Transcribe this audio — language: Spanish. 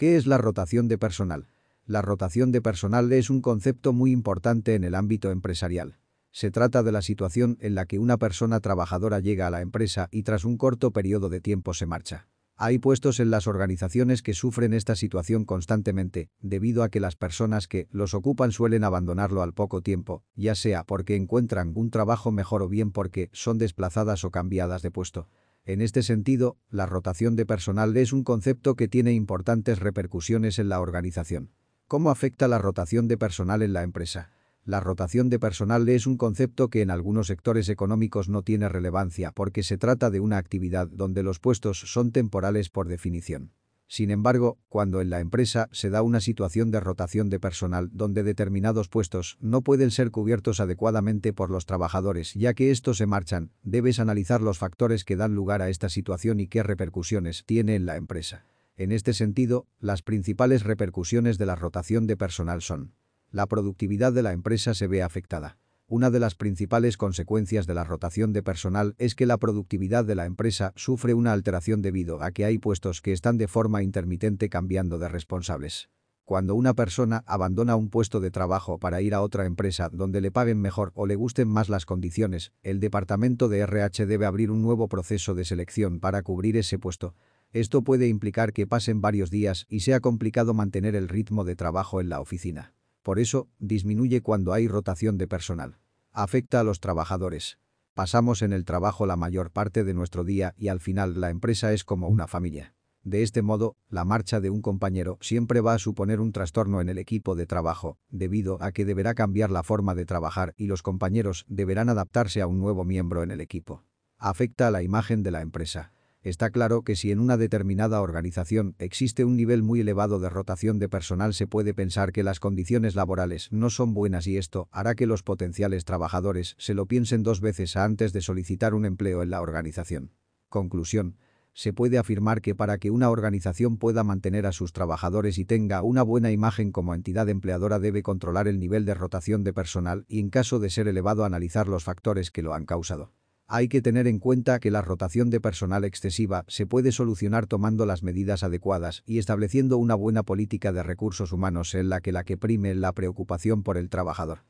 ¿Qué es la rotación de personal? La rotación de personal es un concepto muy importante en el ámbito empresarial. Se trata de la situación en la que una persona trabajadora llega a la empresa y tras un corto periodo de tiempo se marcha. Hay puestos en las organizaciones que sufren esta situación constantemente, debido a que las personas que los ocupan suelen abandonarlo al poco tiempo, ya sea porque encuentran un trabajo mejor o bien porque son desplazadas o cambiadas de puesto. En este sentido, la rotación de personal es un concepto que tiene importantes repercusiones en la organización. ¿Cómo afecta la rotación de personal en la empresa? La rotación de personal es un concepto que en algunos sectores económicos no tiene relevancia porque se trata de una actividad donde los puestos son temporales por definición. Sin embargo, cuando en la empresa se da una situación de rotación de personal donde determinados puestos no pueden ser cubiertos adecuadamente por los trabajadores ya que estos se marchan, debes analizar los factores que dan lugar a esta situación y qué repercusiones tiene en la empresa. En este sentido, las principales repercusiones de la rotación de personal son la productividad de la empresa se ve afectada. Una de las principales consecuencias de la rotación de personal es que la productividad de la empresa sufre una alteración debido a que hay puestos que están de forma intermitente cambiando de responsables. Cuando una persona abandona un puesto de trabajo para ir a otra empresa donde le paguen mejor o le gusten más las condiciones, el departamento de RH debe abrir un nuevo proceso de selección para cubrir ese puesto. Esto puede implicar que pasen varios días y sea complicado mantener el ritmo de trabajo en la oficina. Por eso, disminuye cuando hay rotación de personal. Afecta a los trabajadores. Pasamos en el trabajo la mayor parte de nuestro día y al final la empresa es como una familia. De este modo, la marcha de un compañero siempre va a suponer un trastorno en el equipo de trabajo, debido a que deberá cambiar la forma de trabajar y los compañeros deberán adaptarse a un nuevo miembro en el equipo. Afecta a la imagen de la empresa. Está claro que si en una determinada organización existe un nivel muy elevado de rotación de personal se puede pensar que las condiciones laborales no son buenas y esto hará que los potenciales trabajadores se lo piensen dos veces antes de solicitar un empleo en la organización. Conclusión. Se puede afirmar que para que una organización pueda mantener a sus trabajadores y tenga una buena imagen como entidad empleadora debe controlar el nivel de rotación de personal y en caso de ser elevado analizar los factores que lo han causado. Hay que tener en cuenta que la rotación de personal excesiva se puede solucionar tomando las medidas adecuadas y estableciendo una buena política de recursos humanos en la que la que prime la preocupación por el trabajador.